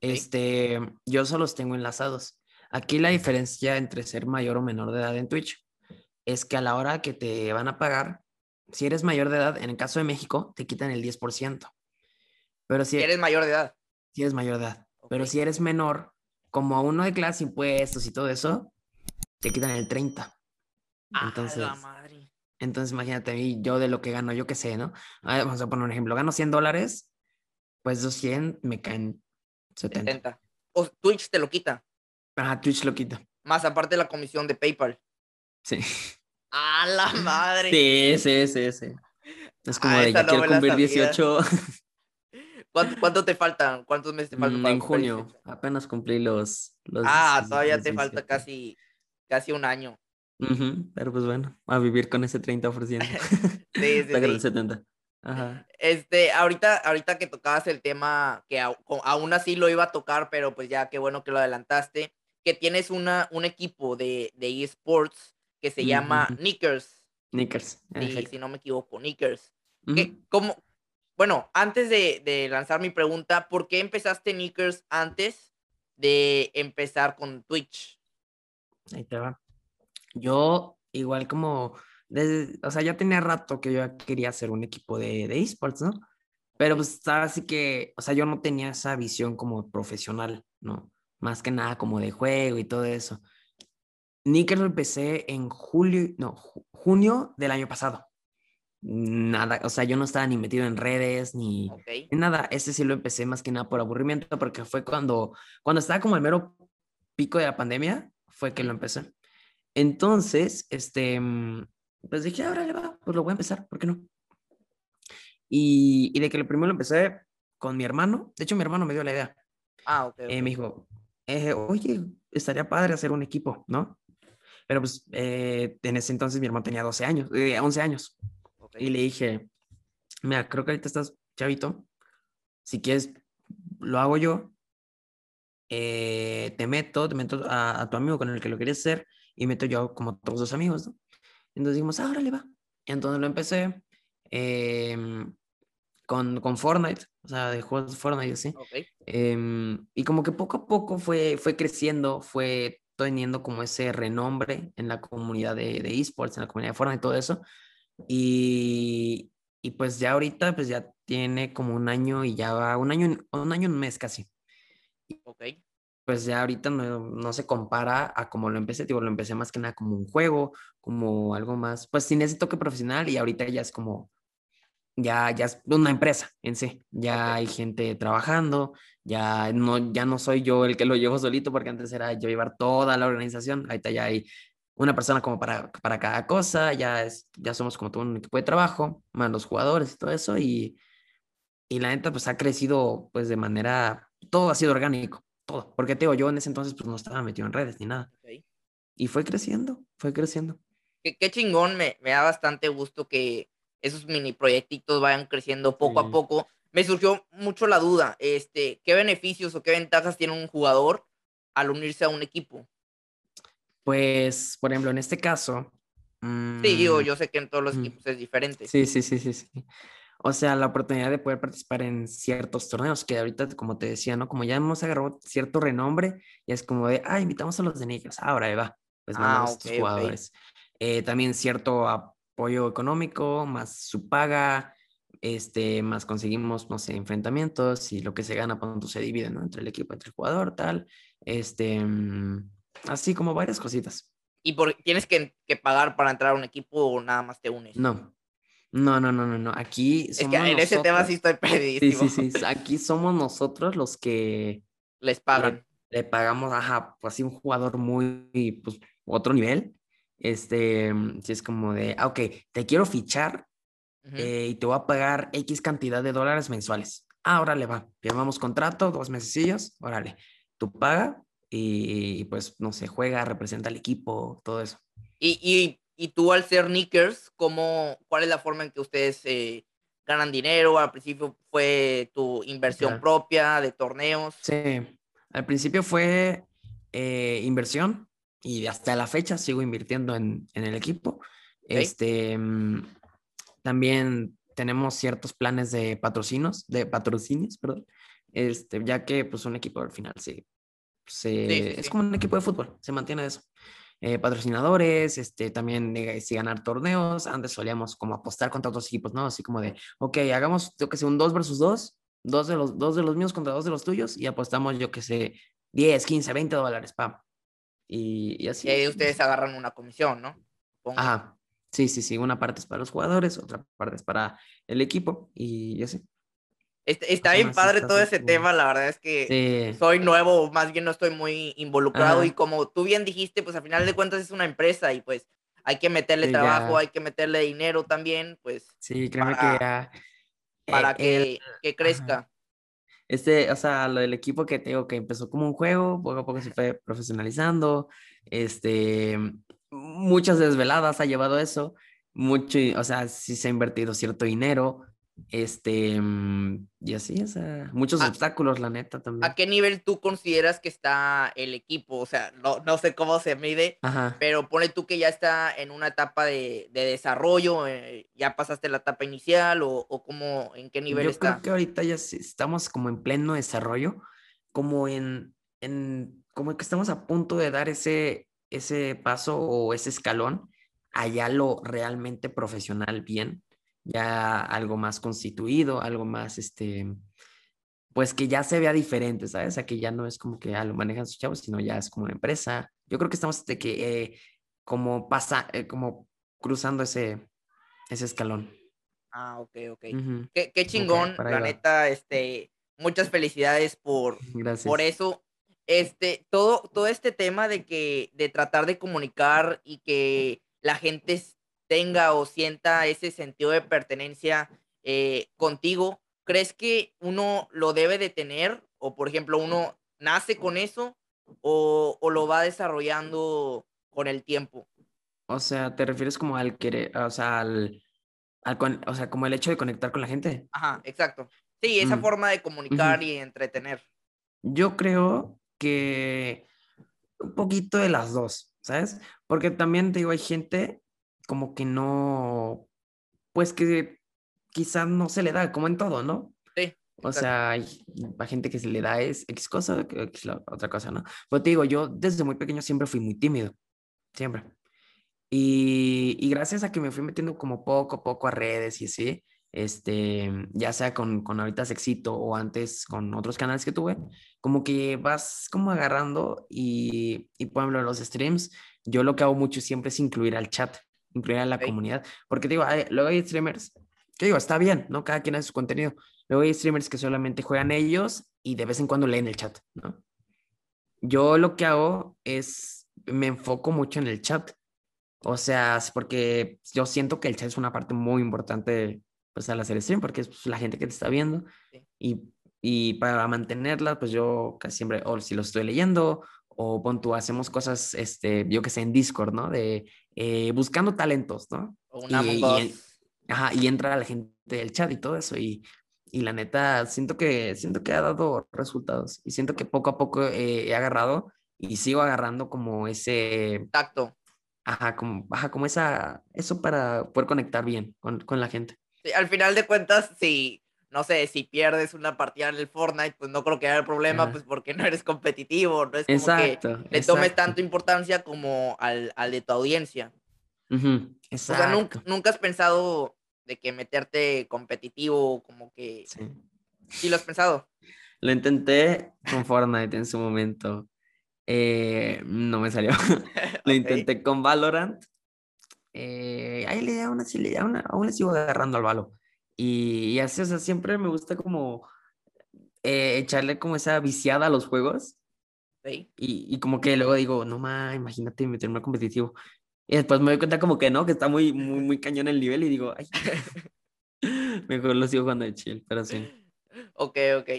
Este, yo solo los tengo enlazados. Aquí la diferencia entre ser mayor o menor de edad en Twitch es que a la hora que te van a pagar, si eres mayor de edad, en el caso de México, te quitan el 10%. Pero si, Si eres mayor de edad. si eres mayor de edad. Pero si eres menor, como aún no declaras impuestos y todo eso, te quitan el 30. ¡Ah, Entonces, la madre! Entonces imagínate a mí, yo de lo que gano, yo qué sé, ¿no? Ah, Vamos a poner un ejemplo, gano 100 dólares, pues esos 100 me caen 70. 70. O Twitch te lo quita. Ajá, Twitch lo quita. Más aparte la comisión de PayPal. Sí. ¡Ah, la (laughs) madre! Sí, sí, sí, sí. Es como Ah, de ya no quiero cumplir sabía. 18 (laughs) ¿Cuánto, cuánto te faltan? ¿Cuántos meses te faltan? mm, para en junio. 18? Apenas cumplí los. los Ah, 16, todavía los te falta 17. casi, casi un año. Ujú, Pero pues bueno, a vivir con ese 30%. (laughs) Sí, (laughs) sí, el sí. 70. Ajá. Este, ahorita, ahorita que tocabas el tema, que co- aún así lo iba a tocar, pero pues ya qué bueno que lo adelantaste, que tienes una, un equipo de, de eSports que se llama. Knickers, Knickers. si, exacto. si no me equivoco, Knickers. ¿Qué- cómo- Bueno, antes de, de lanzar mi pregunta, ¿por qué empezaste Knickers antes de empezar con Twitch? Ahí te va. Yo, igual como, desde, o sea, ya tenía rato que yo quería hacer un equipo de, de esports, ¿no? Pero pues así que, o sea, yo no tenía esa visión como profesional, ¿no? Más que nada como de juego y todo eso. Knickers lo empecé en julio, no, ju- junio del año pasado. Nada, o sea, yo no estaba ni metido en redes ni, nada. Ese sí lo empecé más que nada por aburrimiento, porque fue cuando, cuando estaba como el mero pico de la pandemia, fue que lo empecé. Entonces, este, mm, pues dije, ahora le va, pues lo voy a empezar, ¿por qué no? Y, y de que lo primero lo empecé con mi hermano, de hecho mi hermano me dio la idea, Ah, ok. Eh, me dijo, eh, oye, estaría padre hacer un equipo, ¿no? Pero pues eh, en ese entonces mi hermano tenía 12 años, eh, 11 años, ok. y le dije, mira, creo que ahorita estás chavito, si quieres, lo hago yo, eh, te meto, te meto a, a tu amigo con el que lo querías hacer, y meto yo como todos los amigos, ¿no? Entonces dijimos, ah, órale, va. Entonces lo empecé em, con, con Fortnite, o sea, de juegos Fortnite y así. Ok. Em, y como que poco a poco fue, fue creciendo, fue teniendo como ese renombre en la comunidad de, de esports, en la comunidad de Fortnite y todo eso. Y, y pues ya ahorita, pues ya tiene como un año y ya va, un año, un año, un mes casi. Ok. Pues ya ahorita no, no se compara a como lo empecé, digo, lo empecé más que nada como un juego, como algo más, pues sin ese toque profesional y ahorita ya es como, ya, ya es una empresa en sí, ya Ok. hay gente trabajando, ya no, ya no soy yo el que lo llevo solito porque antes era yo llevar toda la organización, ahorita ya hay una persona como para, para cada cosa, ya, es, ya somos como todo un equipo de trabajo, más los jugadores y todo eso, y, y la neta pues ha crecido pues de manera, todo ha sido orgánico, todo, porque te digo, yo en ese entonces pues no estaba metido en redes ni nada. Y fue creciendo, fue creciendo. Qué, qué chingón, me, me, da bastante gusto que esos mini proyectitos vayan creciendo poco a poco. Me surgió mucho la duda, este, ¿qué beneficios o qué ventajas tiene un jugador al unirse a un equipo? Pues, por ejemplo, en este caso. Sí, digo, mm, yo sé que en todos los equipos es diferente. Sí, sí, sí, sí, sí. O sea, la oportunidad de poder participar en ciertos torneos, que ahorita, como te decía, ¿no? Como ya hemos agarrado cierto renombre, y es como de, ah, invitamos a los de Negros, ahora va, pues mandamos ah, a estos jugadores. Eh, también cierto apoyo económico, más su paga, este, más conseguimos, no sé, enfrentamientos y lo que se gana, pronto se divide, ¿no? Entre el equipo, entre el jugador, tal. Este, mm, Así como varias cositas. ¿Y por, tienes que, pagar para entrar a un equipo o nada más te unes? No. No, no, no, no, no. Aquí Es que en ese tema sí estoy perdido. Sí, sí, sí. Aquí somos nosotros los que les pagan. Le, pagamos, ajá, pues así un jugador muy, pues, otro nivel. Este, si es como de, ah, ok, te quiero fichar eh, y te voy a pagar X cantidad de dólares mensuales. Ah, órale, va. Firmamos contrato, dos mesecillos, órale. Tú paga y, pues, no sé, juega, representa al equipo, todo eso. Y, y, y tú al ser Nickers, ¿cómo, ¿cuál es la forma en que ustedes eh, ganan dinero? Al principio fue tu inversión propia de torneos. Sí, al principio fue eh, inversión y hasta la fecha sigo invirtiendo en, en el equipo. Este, mm, también tenemos ciertos planes de patrocinos, de patrocinios, perdón, este, ya que pues un equipo al final sí es como un equipo de fútbol, se mantiene eso. Eh, patrocinadores, este, también eh, si ganar torneos, antes solíamos como apostar contra otros equipos, ¿no? Así como de, ok, hagamos, yo que sé, un 2 versus 2, dos de los, dos de los míos contra dos de los tuyos y apostamos, yo que sé, 10, 15, 20 dólares, pam. Y, así. Y ahí ustedes agarran una comisión, ¿no? Ajá, sí, sí, sí, una parte es para los jugadores, otra parte es para el equipo y así. Está, bien padre todo ese tema, la verdad es que soy nuevo, más bien no estoy muy involucrado y como tú bien dijiste, pues al final de cuentas es una empresa y pues hay que meterle trabajo, hay que meterle dinero también, pues. Sí, créeme para, que ya. Para eh, que, crezca. Este, o sea, lo del equipo que tengo que empezó como un juego, poco a poco se fue profesionalizando, este, muchas desveladas ha llevado eso, mucho, o sea, sí se ha invertido cierto dinero, este, mm, y así, o sea, muchos obstáculos, la neta también. ¿A qué nivel tú consideras que está el equipo? O sea, no, no sé cómo se mide, pero pone tú que ya está en una etapa de, de desarrollo, eh, ya pasaste la etapa inicial o, o cómo, en qué nivel está. Yo creo que ahorita ya estamos como en pleno desarrollo, como en, en, como que estamos a punto de dar ese, ese paso o ese escalón allá lo realmente profesional bien ya algo más constituido, algo más, este, pues que ya se vea diferente, ¿sabes? O que ya no es como que ah, lo manejan sus chavos, sino ya es como una empresa. Yo creo que estamos de que eh, como pasa, eh, como cruzando ese, ese escalón. Ah, ok, ok. qué, chingón, la neta, este, muchas felicidades por, (laughs) por eso. Este, todo, todo este tema de que, de tratar de comunicar y que la gente tenga o sienta ese sentido de pertenencia eh, contigo, ¿crees que uno lo debe de tener? O, por ejemplo, uno nace con eso o, lo va desarrollando con el tiempo? O sea, ¿te refieres como al querer, o sea, al, o sea, como el hecho de conectar con la gente? Ajá, exacto. Sí, esa mm, forma de comunicar y entretener. Yo creo que un poquito de las dos, ¿sabes? Porque también te digo, hay gente como que no, pues que quizás no se le da, como en todo, ¿no? Sí. O sea, hay, gente que se le da es X cosa, es la otra cosa, ¿no? Pero te digo, yo desde muy pequeño siempre fui muy tímido, siempre. Y, y gracias a que me fui metiendo como poco a poco a redes y así, este, ya sea con, con ahorita Sexito o antes con otros canales que tuve, como que vas como agarrando y, y por ejemplo, los streams, yo lo que hago mucho siempre es incluir al chat incluir a la comunidad. Porque digo, luego hay streamers, que digo, está bien, ¿no? Cada quien hace su contenido. Luego hay streamers que solamente juegan ellos y de vez en cuando leen el chat, ¿no? Yo lo que hago es, me enfoco mucho en el chat, O sea, porque yo siento que el chat es una parte muy importante pues al hacer stream, porque es pues, la gente que te está viendo Sí. y, y para mantenerla, pues yo casi siempre, o si lo estoy leyendo, o pon tú, hacemos cosas, este, yo que sé, en Discord, ¿no? De eh, buscando talentos, ¿no? O un Y- y-. Ajá, y entra la gente del chat y todo eso. Y, y la neta, siento que, siento que ha dado resultados. Y siento que poco a poco eh, he agarrado y sigo agarrando como ese, Tacto. ajá, como, ajá, como esa, eso para poder conectar bien con, con la gente. Sí, al final de cuentas, si, no sé, si pierdes una partida en el Fortnite, pues no creo que haya problema, Ajá. pues porque no eres competitivo, no es como Exacto. que le tomes exacto. tanto importancia como al, al de tu audiencia. O sea, nunca, nunca has pensado de que meterte competitivo, como que... Sí. Sí, lo has pensado. Lo intenté con Fortnite en su momento. Eh, no me salió. (laughs) Lo intenté con Valorant. Eh, ahí le aún así, le aún, aún le sigo agarrando al Valo. Y, y así, o sea, siempre me gusta como eh, echarle como esa viciada a los juegos. Sí. Y, y como que luego digo, no más, imagínate meterme a competitivo. Y después me doy cuenta como que no, que está muy, muy, muy cañón el nivel y digo, ay, (laughs) mejor lo sigo jugando de chill, pero sí. Ok, ok.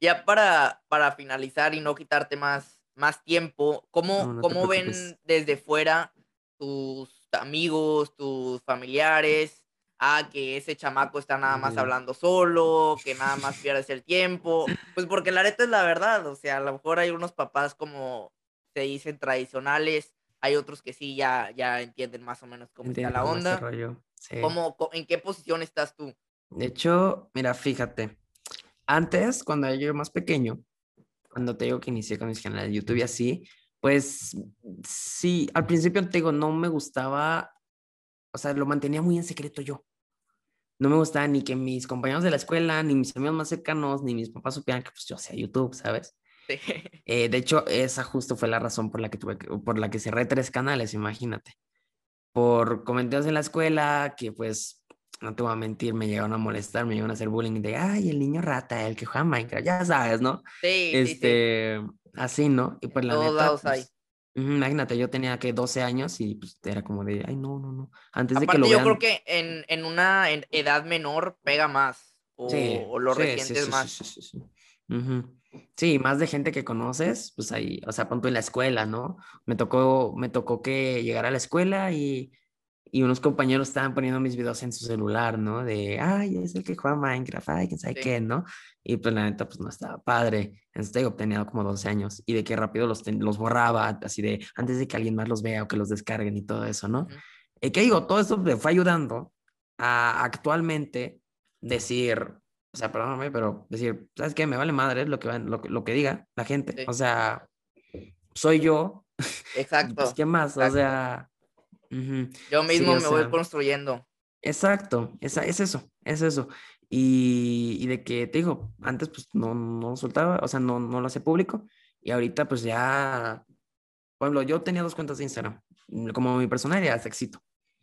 Ya para, para finalizar y no quitarte más, más tiempo, ¿cómo, No, no cómo ven desde fuera tus amigos, tus familiares? Ah, que ese chamaco está nada más hablando solo, que nada más pierdes el tiempo. Pues porque la neta es la verdad, o sea, a lo mejor hay unos papás como se dicen tradicionales, hay otros que sí ya, ya entienden más o menos cómo está la onda. rollo, sí. ¿Cómo, ¿En qué posición estás tú? De hecho, mira, fíjate, antes, cuando yo era más pequeño, cuando te digo que inicié con mis canales de YouTube y así, pues sí, al principio te digo, no me gustaba, o sea, lo mantenía muy en secreto yo. No me gustaba ni que mis compañeros de la escuela, ni mis amigos más cercanos, ni mis papás supieran que pues yo hacía YouTube, ¿sabes? Sí. Eh, de hecho, esa justo fue la razón por la que tuve que- por la que cerré tres canales, imagínate. Por comentarios en la escuela que pues no te voy a mentir, me llegaron a molestar, me llegaron a hacer bullying de, ay, el niño rata, el que juega Minecraft, ya sabes, ¿no? Sí, sí, sí. Este, así, ¿no? Y pues la todos neta, pues, imagínate, yo tenía que 12 años y pues era como de, ay, no, no, no. Antes de que Aparte, lo yo vean. creo que en, en una edad menor pega más. O, Sí, o lo sí, resientes sí, más. sí, sí. Ujú. Sí, más de gente que conoces, pues ahí, o sea, punto en la escuela, ¿no? Me tocó, me tocó que llegara a la escuela y, y unos compañeros estaban poniendo mis videos en su celular, ¿no? De, ay, es el que juega Minecraft, ay, quién sabe Sí. qué, ¿no? Y pues la neta, pues no estaba padre. Entonces, te digo, tenía como 12 años y de que rápido los, los borraba, así de, antes de que alguien más los vea o que los descarguen y todo eso, ¿no? Ujú. Y que digo, todo esto me fue ayudando a actualmente decir, o sea, perdóname, pero decir, ¿sabes qué? Me vale madre lo que, lo, lo que diga la gente. Sí. O sea, soy yo, (laughs) y Exacto. pues, ¿qué más? O exacto. Sea, ujú, Yo sí, mismo o me voy sea, construyendo. exacto, esa, es eso, es eso. Y, y de que te digo, antes pues no, no lo soltaba, o sea, no, no lo hacía público, y ahorita pues ya, por ejemplo, yo tenía dos cuentas de Instagram, como mi personal era Sexito.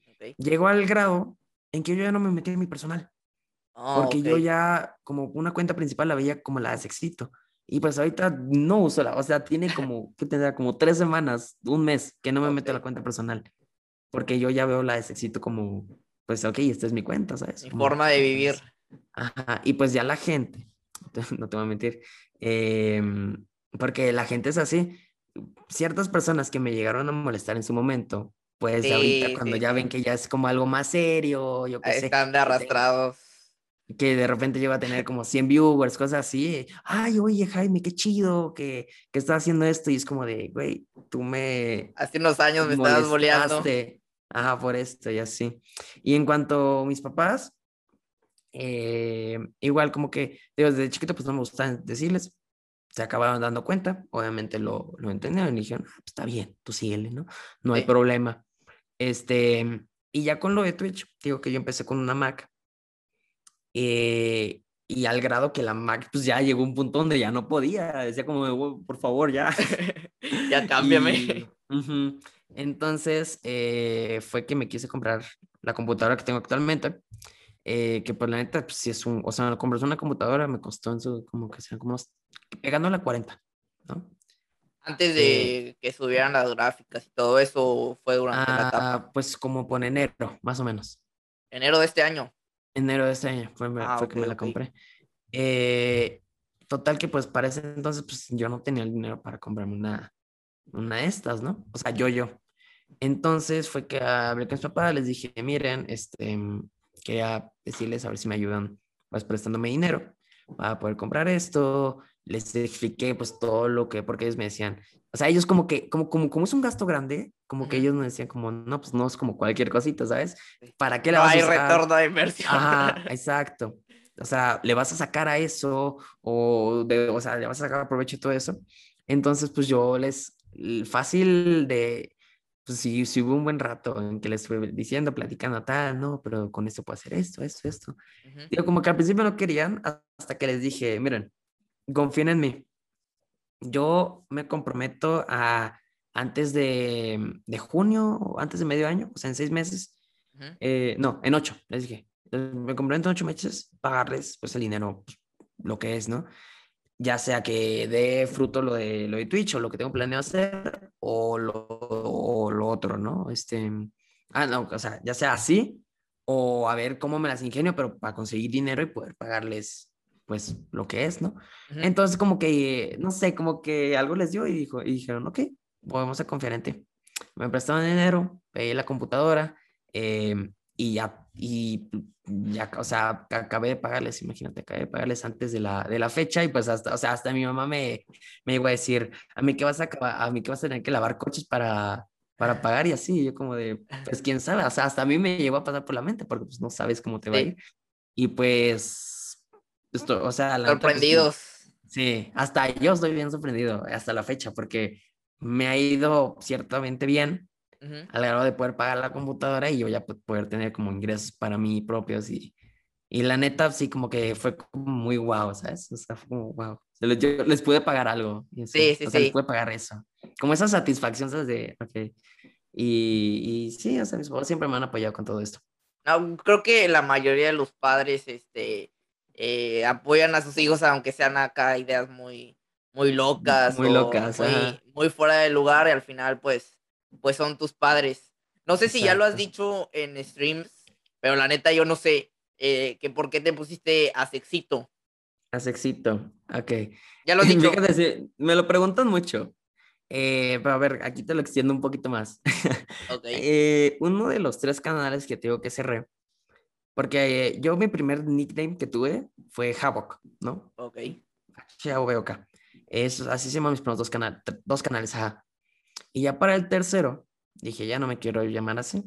Ok. Llegó al grado en que yo ya no me metí en mi personal. Ah, porque yo ok. ya como una cuenta principal la veía como la de Sexito. Y pues ahorita no uso la, o sea, tiene como, ¿qué tendrá? Como tres semanas, un mes que no me meto a la cuenta personal. Porque yo ya veo la de Sexito como, pues ok, esta es mi cuenta, ¿sabes? Mi forma de vivir. Ajá, y pues ya la gente, (laughs) no te voy a mentir, em, porque la gente es así. Ciertas personas que me llegaron a molestar en su momento, pues ahorita Sí, cuando sí, ya sí. ven que ya es como algo más serio, yo qué sé, Están de arrastrados. que de repente llego a tener como 100 viewers, cosas así. Ay, oye, Jaime, qué chido que, que estás haciendo esto. Y es como de, güey, tú me Hace unos años me estabas boleando. Ajá, por esto y así. Y en cuanto a mis papás, eh, igual como que, digo, desde chiquito pues no me gustaba decirles. Se acabaron dando cuenta, obviamente lo, lo entendieron y dijeron, "Ah, pues, está bien, tú síguele, ¿no? No hay Sí. problema. Este, y ya con lo de Twitch, digo que yo empecé con una Mac eh, y al grado que la Mac pues ya llegó un punto donde ya no podía, decía como, de, "Güey, por favor, ya. (laughs) ya (laughs) cámbiame. Y, ujú, Entonces eh, fue que me quise comprar la computadora que tengo actualmente, eh, que pues la neta, pues sí es un, o sea, comprar una computadora me costó en su, como que sean como pegando a la 40, ¿no? Antes de que subieran las gráficas y todo eso fue durante la etapa. Ah, pues como por enero, más o menos. Enero de este año. Enero de este año fue, me- Ah, fue que me la ok. compré. Eh, total que pues para ese entonces pues yo no tenía el dinero para comprarme una, una de estas, ¿no? O sea, yo, yo. Entonces fue que hablé con mis papás, les dije, miren, este, quería decirles a ver si me ayudan pues prestándome dinero para poder comprar esto. Les expliqué pues todo lo que, porque ellos me decían, o sea, ellos como que, como, como, como es un gasto grande, como que ellos me decían como, no, pues no es como cualquier cosita, ¿sabes? ¿Para qué la No vas a usar? retorno de inversión. Ajá, (laughs) exacto. O sea, le vas a sacar a eso, o, de, o sea, le vas a sacar provecho de todo eso. Entonces, pues yo les, fácil de, pues sí, sí hubo un buen rato en que les fui diciendo, platicando tal, no, pero con esto puedo hacer esto, esto, esto. Ujú. Digo, como que al principio no querían, hasta que les dije, miren, confíen en mí. Yo me comprometo a, antes de, de junio, antes de medio año, o sea, en seis meses, Ujú. eh, no, en ocho, les dije. Me comprometo en ocho meses, pagarles pues el dinero, pues, lo que es, ¿no? Ya sea que dé fruto lo de, lo de Twitch o lo que tengo planeado hacer o otro, ¿no? Este, ah, no, o sea, ya sea así o a ver cómo me las ingenio, pero para conseguir dinero y poder pagarles pues lo que es, ¿no? Entonces como que, no sé, como que algo les dio y, dijo, y dijeron, ok, podemos ser confiar en ti. Me prestaron dinero, pedí la computadora eh, y ya, y ya, o sea, acabé de pagarles, imagínate, acabé de pagarles antes de la, de la fecha y pues hasta, o sea, hasta mi mamá me, me llegó a decir, a mí que vas a, a mí que vas a tener que lavar coches para, para pagar y así, yo como de, pues quién sabe, o sea, hasta a mí me llegó a pasar por la mente porque pues no sabes cómo te va a ir. Y pues, esto, o sea, la pues, sí. Sorprendidos. Sí, hasta yo estoy bien sorprendido hasta la fecha porque me ha ido ciertamente bien Ujú. al grado de poder pagar la computadora y yo ya po- poder tener como ingresos para mí propios y, y la neta sí como que fue como muy guau, ¿sabes? O sea, fue como wow. Yo les pude pagar algo. y así, Sí, sí, o sea, les pude pagar eso. Como esa satisfacción, ¿sabes? De, ok. Y, y sí, o sea, mis papás siempre me han apoyado con todo esto. No, creo que la mayoría de los padres este, eh, apoyan a sus hijos, aunque sean acá ideas muy, muy locas. Muy locas, muy, fuera de lugar, y al final, pues, pues son tus padres. No sé si ya lo has dicho en streams, pero la neta yo no sé eh, que por qué te pusiste a sexito. A sexito, ok. Ya lo has (laughs) dicho. Me lo preguntan mucho. Eh, pero a ver, aquí te lo extiendo un poquito más. (laughs) Ok. Eh, uno de los tres canales que te digo que cerré, porque eh, yo mi primer nickname que tuve fue Havoc, ¿no? Ok. H-A-V-O-K. Es, así se llaman mis primeros dos, canal, dos canales, ajá. Y ya para el tercero, dije, ya no me quiero llamar así.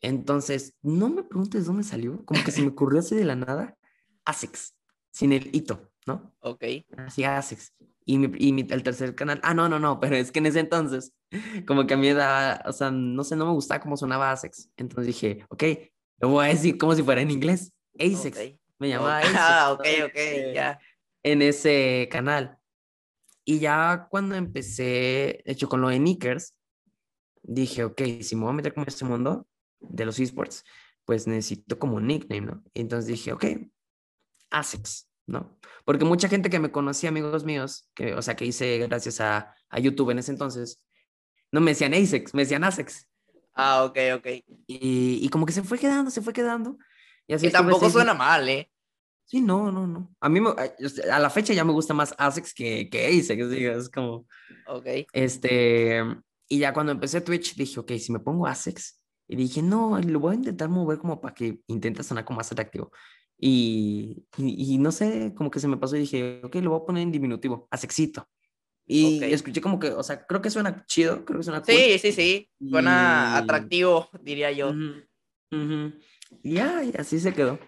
Entonces, no me preguntes dónde salió, como que se me ocurrió así de la nada, ASICS, sin el hito, ¿no? Ok. Así ASICS. Y, mi, y mi- el tercer canal, ah, no, no, no, pero es que en ese entonces, (laughs) como que a mí me daba, o sea, no sé, no me gustaba cómo sonaba ASICS. Entonces dije, ok, lo voy a decir como si fuera en inglés, ASICS. ok. Me llamaba. ASICS. Ah, ok, ok, ya. En ese canal. Y ya cuando empecé, de hecho, con lo de Nickers, dije, ok, si me voy a meter como en este mundo de los esports, pues necesito como un nickname, ¿no? Y entonces dije, ok, ASICS, ¿no? Porque mucha gente que me conocía, amigos míos, que, o sea, que hice gracias a, a YouTube en ese entonces, no me decían ASICS, me decían ASICS. Ah, ok, ok. Y, y como que se fue quedando, se fue quedando. Y así Que tampoco suena mal, ¿eh? Sí, no, no, no. A mí, me- a la fecha ya me gusta más ASICS que, que digo, es como... Ok. Este, y ya cuando empecé Twitch dije, ok, si me pongo ASICS, y dije, no, lo voy a intentar mover como para que intente sonar como más atractivo. Y, y, y no sé, como que se me pasó y dije, ok, lo voy a poner en diminutivo, ASICSito. Y Ok. escuché como que, o sea, creo que suena chido, creo que suena cool. Sí, sí, sí. Suena Y- atractivo, diría yo. Ujú, ujú. Y ya, y así se quedó.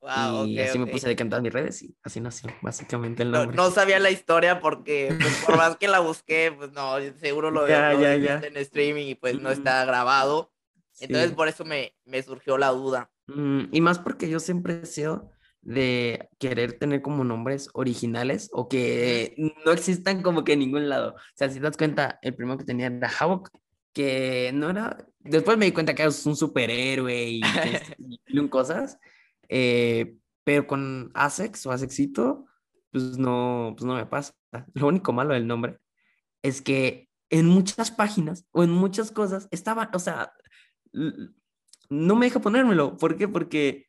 Wow, y ok, así ok. me puse a decantar mis redes y así nació básicamente el No, nombre. no sabía la historia porque (laughs) pues, por más que la busqué, pues no, seguro lo, Ya, lo ya, dijiste ya. en streaming y pues no está grabado. Entonces Sí. por eso me, me surgió la duda. Mm, y más porque yo siempre he sido de querer tener como nombres originales o que no existan como que en ningún lado. O sea, si te das cuenta, el primero que tenía era Havoc, que no era... Después me di cuenta que es un superhéroe y (laughs) y cosas, eh, pero con Asex o Asexito, pues no, pues no me pasa. (laughs) Lo único malo del nombre es que en muchas páginas o en muchas cosas estaba, o sea, no me deja ponérmelo. ¿Por qué? Porque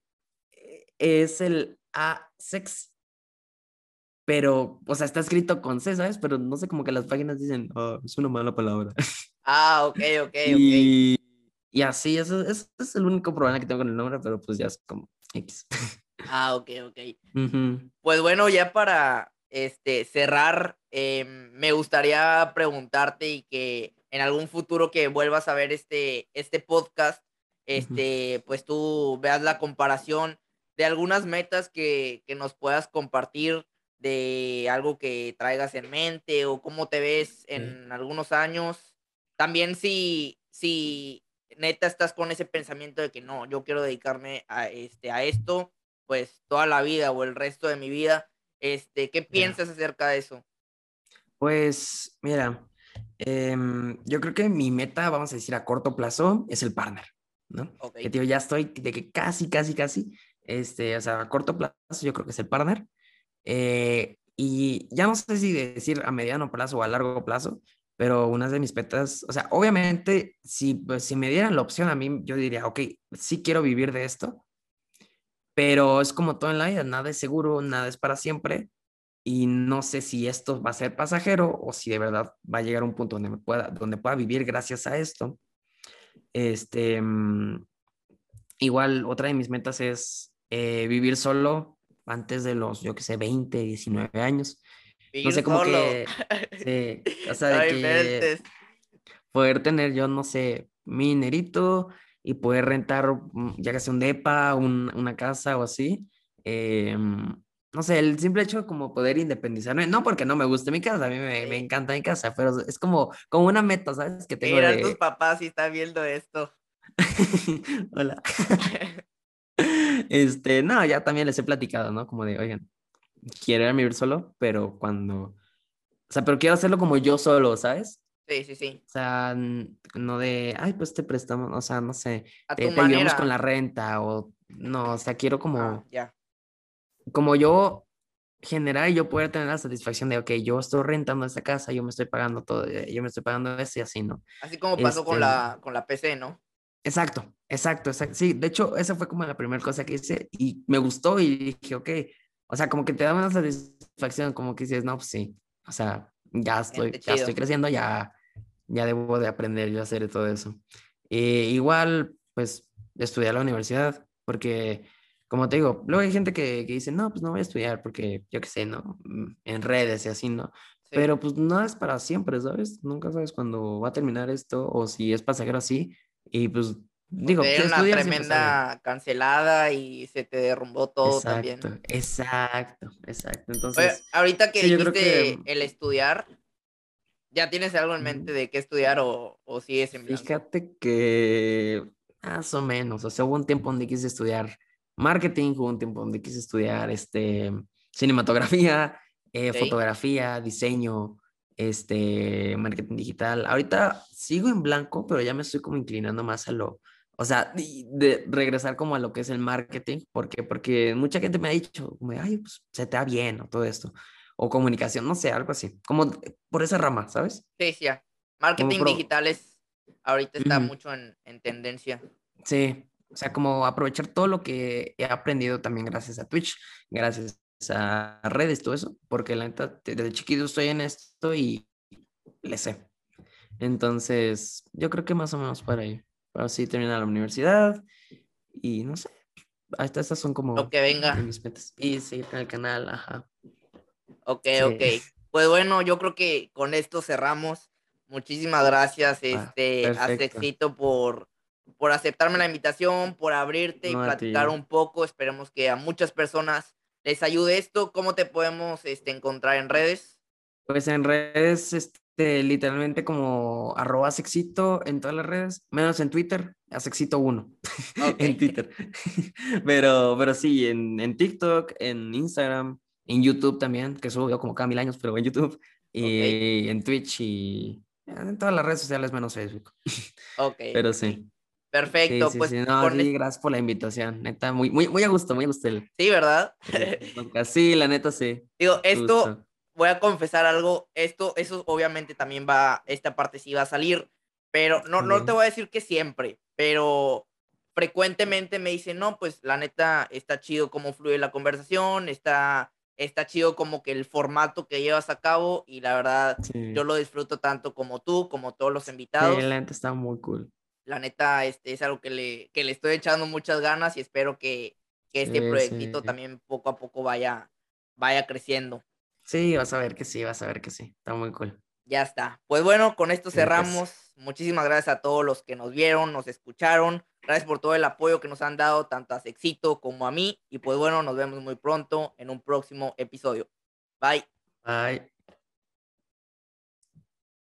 es el A-sex. Pero, o sea, está escrito con C, ¿sabes? Pero no sé, como que las páginas dicen, oh, es una mala palabra. Ah, ok, ok, y, (laughs) ok. Y así, eso, eso, es el único problema que tengo con el nombre, pero pues ya es como X. Ah, ok, ok. Pues bueno, ya para este, cerrar, em, me gustaría preguntarte y que en algún futuro que vuelvas a ver este, este podcast, este, pues tú veas la comparación de algunas metas que, que nos puedas compartir de algo que traigas en mente o cómo te ves en algunos años. También si, si neta estás con ese pensamiento de que no, yo quiero dedicarme a, este, a esto, pues toda la vida o el resto de mi vida, este, ¿qué piensas acerca de eso? Pues mira, em, yo creo que mi meta, vamos a decir a corto plazo, es el partner, ¿no? Que tío, ya estoy de que casi, casi, casi, este, o sea, a corto plazo yo creo que es el partner. Eh, y ya no sé si decir a mediano plazo o a largo plazo, pero una de mis metas, o sea, obviamente, si, pues, si me dieran la opción a mí, yo diría, ok, sí quiero vivir de esto, pero es como todo en la vida, nada es seguro, nada es para siempre, y no sé si esto va a ser pasajero o si de verdad va a llegar a un punto donde, me pueda, donde pueda vivir gracias a esto. Este, mm, igual, otra de mis metas es eh, vivir solo antes de los, yo que sé, 20, 19 años. no sé, cómo que, (laughs) sí, o sea, de que poder tener yo, no sé, mi dinerito y poder rentar, mm, ya que sea un depa, una casa o así. Em, no sé, el simple hecho de como poder independizarme, no porque no me guste mi casa, a mí me, me encanta mi casa, pero es como, como una meta, ¿sabes? Que tengo Mira, tus papás si están viendo esto. (laughs) Hola. (laughs) Este, no, ya también les he platicado, ¿no? Como de, oigan, quiero a vivir solo, pero cuando, o sea, pero quiero hacerlo como yo solo, ¿sabes? Sí, sí, sí. O sea, no de, ay, pues te prestamos, o sea, no sé, te, ayudamos con la renta o, no, o sea, quiero como, ah, ya. Como yo generar y yo poder tener la satisfacción de, ok, yo estoy rentando esta casa, yo me estoy pagando todo, eh, yo me estoy pagando esto y así, ¿no? Así como pasó con, la, este con la PC, ¿no? Exacto, exacto, exacto. Sí, de hecho, esa fue como la primera cosa que hice y me gustó y dije, ok, o sea, como que te da una satisfacción, como que dices, no, pues sí, o sea, ya estoy, ya estoy creciendo, ya, ya debo de aprender yo a hacer todo eso. igual, pues, estudiar la universidad, porque, como te digo, luego hay gente que, que, dice, no, pues no voy a estudiar porque, yo qué sé, ¿no? Mm, en redes y así, ¿no? Pero pues no es para siempre, ¿sabes? Nunca sabes cuándo va a terminar esto o si es pasajero así y pues digo, que una tremenda cancelada y se te derrumbó todo también. Exacto, exacto. Entonces, ahorita que dijiste el estudiar, ¿ya tienes algo en mente de qué estudiar o, o es en blanco? Fíjate que más o menos, o sea, hubo un tiempo donde quise estudiar marketing, hubo un tiempo donde quise estudiar este, cinematografía, eh, fotografía, diseño, este, marketing digital. Ahorita sigo en blanco, pero ya me estoy como inclinando más a lo, o sea, de, regresar como a lo que es el marketing, ¿por qué? Porque mucha gente me ha dicho, como, ay, pues se te da bien o todo esto, o comunicación, no sé, algo así, como por esa rama, ¿sabes? Sí, sí, marketing digital es, ahorita está mucho en, en tendencia. Sí, o sea, como aprovechar todo lo que he aprendido también gracias a Twitch, gracias a redes, todo eso, porque la neta, desde chiquito estoy en esto y le sé. Entonces, yo creo que más o menos para ahí. Para así terminar la universidad y no sé. Hasta estas son como lo que venga. mis metas. Y seguir en el canal, ajá. Ok, ok. Pues bueno, yo creo que con esto cerramos. Muchísimas gracias, este, a Sexito por, por aceptarme la invitación, por abrirte y platicar un poco. Esperemos que a muchas personas les ayude esto, ¿cómo te podemos este, encontrar en redes? Pues en redes, este, literalmente como arroba sexito en todas las redes, menos en Twitter, a sexito 1 (laughs) en Twitter. (laughs) pero, pero sí, en, en, TikTok, en Instagram, en YouTube también, que subo yo como cada mil años, pero en YouTube, y en Twitch y en todas las redes sociales menos Facebook. (laughs) Ok. pero sí. Perfecto, sí, pues. Sí, no, gracias por la invitación. Neta, muy, muy, muy a gusto, muy a gusto. Sí, ¿verdad? (laughs) sí, la neta sí. Digo, esto, voy a confesar algo. Esto, eso obviamente también va, esta parte sí va a salir, pero no, no te voy a decir que siempre, pero frecuentemente me dicen, no, pues la neta está chido cómo fluye la conversación, está, está chido como que el formato que llevas a cabo y la verdad yo lo disfruto tanto como tú, como todos los invitados. Sí, la neta está muy cool. La neta este, es algo que le, que le estoy echando muchas ganas y espero que, que este proyectito también poco a poco vaya, vaya creciendo. Sí, vas a ver que sí, vas a ver que sí, está muy cool. Ya está. Pues bueno, con esto pues. cerramos. Muchísimas gracias a todos los que nos vieron, nos escucharon. Gracias por todo el apoyo que nos han dado, tanto a Sexito como a mí. Y pues bueno, nos vemos muy pronto en un próximo episodio. Bye. Bye.